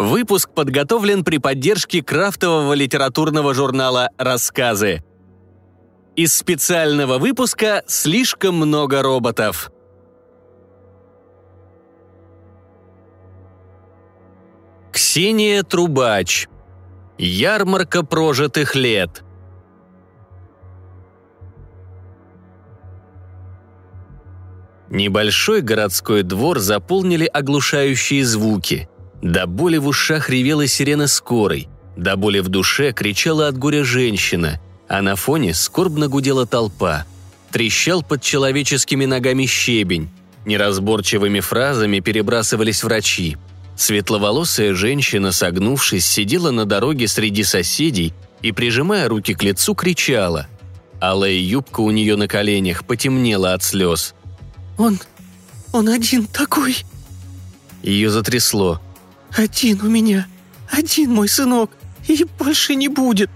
Выпуск подготовлен при поддержке крафтового литературного журнала «Рассказы». Из специального выпуска «Слишком много роботов». Ксения Трубач. Ярмарка прожитых лет. Небольшой городской двор заполнили оглушающие звуки. До боли в ушах ревела сирена скорой, до боли в душе кричала от горя женщина, а на фоне скорбно гудела толпа. Трещал под человеческими ногами щебень. Неразборчивыми фразами перебрасывались врачи. Светловолосая женщина, согнувшись, сидела на дороге среди соседей и, прижимая руки к лицу, кричала. Алая юбка у нее на коленях потемнела от слез. «Он... он один такой!» Ее затрясло. «Один у меня! Один мой сынок! И больше не будет!»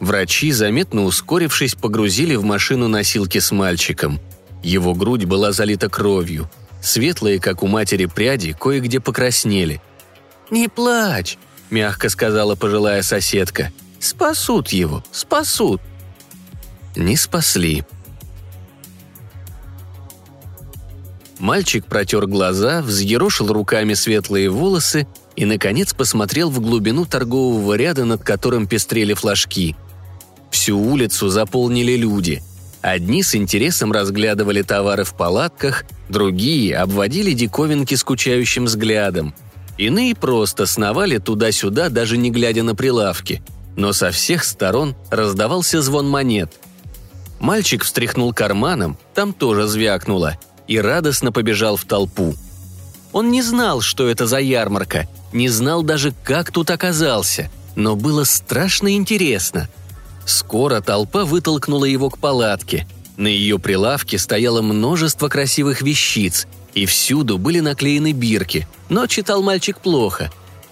Врачи, заметно ускорившись, погрузили в машину носилки с мальчиком. Его грудь была залита кровью. Светлые, как у матери, пряди кое-где покраснели. «Не плачь», — мягко сказала пожилая соседка. «Спасут его, спасут». Не спасли. Мальчик протер глаза, взъерошил руками светлые волосы и, наконец, посмотрел в глубину торгового ряда, над которым пестрели флажки. Всю улицу заполнили люди. Одни с интересом разглядывали товары в палатках, другие обводили диковинки скучающим взглядом. Иные просто сновали туда-сюда, даже не глядя на прилавки. Но со всех сторон раздавался звон монет. Мальчик встряхнул карманом, там тоже звякнуло – и радостно побежал в толпу. Он не знал, что это за ярмарка, не знал даже, как тут оказался, но было страшно интересно. Скоро толпа вытолкнула его к палатке. На ее прилавке стояло множество красивых вещиц, и всюду были наклеены бирки, но читал мальчик плохо.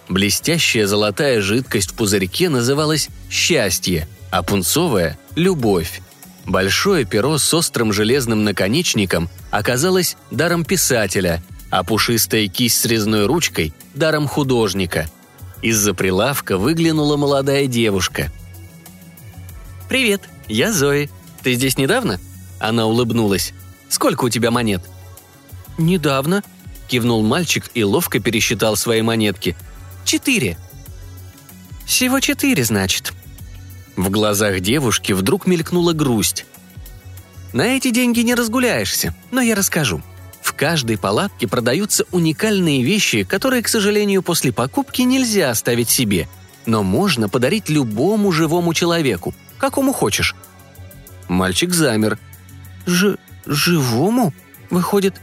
Блестящая золотая жидкость в пузырьке называлась «счастье», а пунцовая – «любовь». Большое перо с острым железным наконечником оказалось даром писателя, а пушистая кисть с резной ручкой – даром художника. Из-за прилавка выглянула молодая девушка. «Привет, я Зои. Ты здесь недавно?» Она улыбнулась. «Сколько у тебя монет?» «Недавно», – кивнул мальчик и ловко пересчитал свои монетки. «Четыре». «Всего четыре, значит», в глазах девушки вдруг мелькнула грусть. «На эти деньги не разгуляешься, но я расскажу. В каждой палатке продаются уникальные вещи, которые, к сожалению, после покупки нельзя оставить себе, но можно подарить любому живому человеку, какому хочешь». Мальчик замер. «Ж... живому? Выходит...»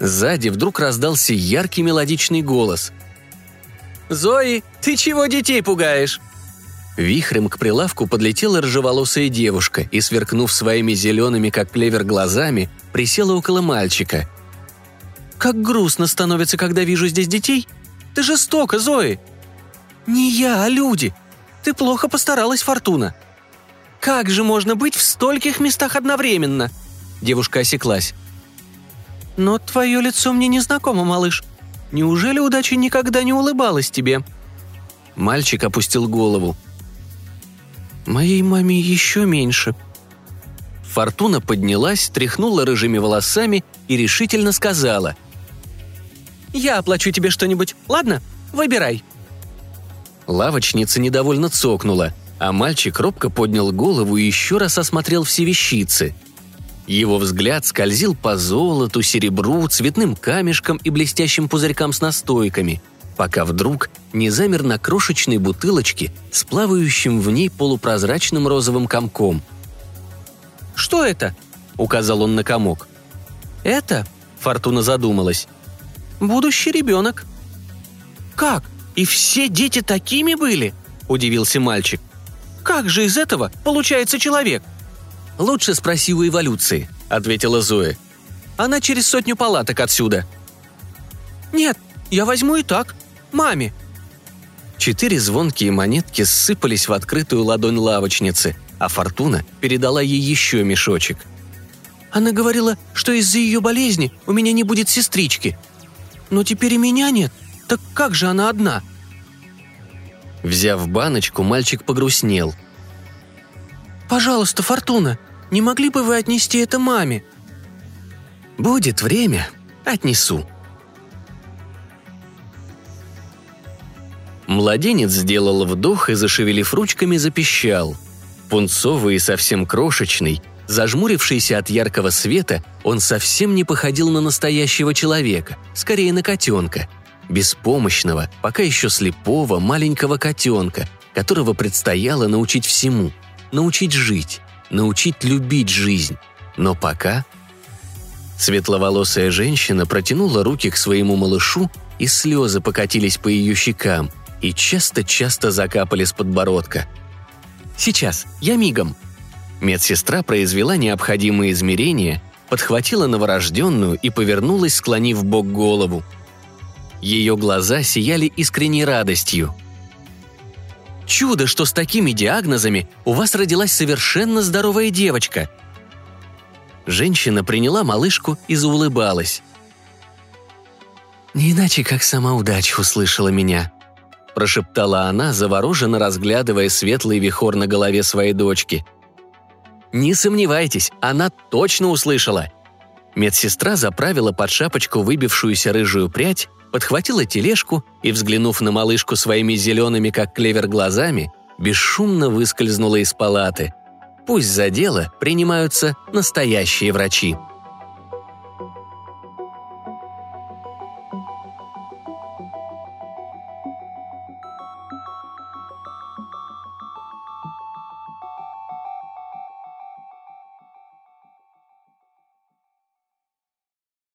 Сзади вдруг раздался яркий мелодичный голос. «Зои, ты чего детей пугаешь?» Вихрем к прилавку подлетела рыжеволосая девушка и, сверкнув своими зелеными, как клевер, глазами, присела около мальчика. «Как грустно становится, когда вижу здесь детей. Ты жестока, Зои!» «Не я, а люди. Ты плохо постаралась, Фортуна». «Как же можно быть в стольких местах одновременно?» Девушка осеклась. «Но твое лицо мне не знакомо, малыш. Неужели удача никогда не улыбалась тебе?» Мальчик опустил голову. Моей маме еще меньше». Фортуна поднялась, тряхнула рыжими волосами и решительно сказала. «Я оплачу тебе что-нибудь, ладно? Выбирай». Лавочница недовольно цокнула, а мальчик робко поднял голову и еще раз осмотрел все вещицы. Его взгляд скользил по золоту, серебру, цветным камешкам и блестящим пузырькам с настойками – пока вдруг не замер на крошечной бутылочке с плавающим в ней полупрозрачным розовым комком. «Что это?» — указал он на комок. «Это?» — Фортуна задумалась. «Будущий ребенок». «Как? И все дети такими были?» — удивился мальчик. «Как же из этого получается человек?» «Лучше спроси у эволюции», — ответила Зоя. «Она через сотню палаток отсюда». «Нет, я возьму и так», Маме!» Четыре звонкие монетки сыпались в открытую ладонь лавочницы, а Фортуна передала ей еще мешочек. «Она говорила, что из-за ее болезни у меня не будет сестрички. Но теперь и меня нет. Так как же она одна? Взяв баночку, мальчик погрустнел. «Пожалуйста, Фортуна, не могли бы вы отнести это маме?» «Будет время, отнесу». Младенец сделал вдох и, зашевелив ручками, запищал. Пунцовый и совсем крошечный, зажмурившийся от яркого света, он совсем не походил на настоящего человека, скорее на котенка. Беспомощного, пока еще слепого, маленького котенка, которого предстояло научить всему. Научить жить, научить любить жизнь. Но пока... Светловолосая женщина протянула руки к своему малышу, и слезы покатились по ее щекам – и часто-часто закапали с подбородка. «Сейчас, я мигом!» Медсестра произвела необходимые измерения, подхватила новорожденную и повернулась, склонив бок голову. Ее глаза сияли искренней радостью. «Чудо, что с такими диагнозами у вас родилась совершенно здоровая девочка!» Женщина приняла малышку и заулыбалась. «Не иначе, как сама удача услышала меня», – прошептала она, завороженно разглядывая светлый вихор на голове своей дочки. «Не сомневайтесь, она точно услышала!» Медсестра заправила под шапочку выбившуюся рыжую прядь, подхватила тележку и, взглянув на малышку своими зелеными, как клевер, глазами, бесшумно выскользнула из палаты. Пусть за дело принимаются настоящие врачи.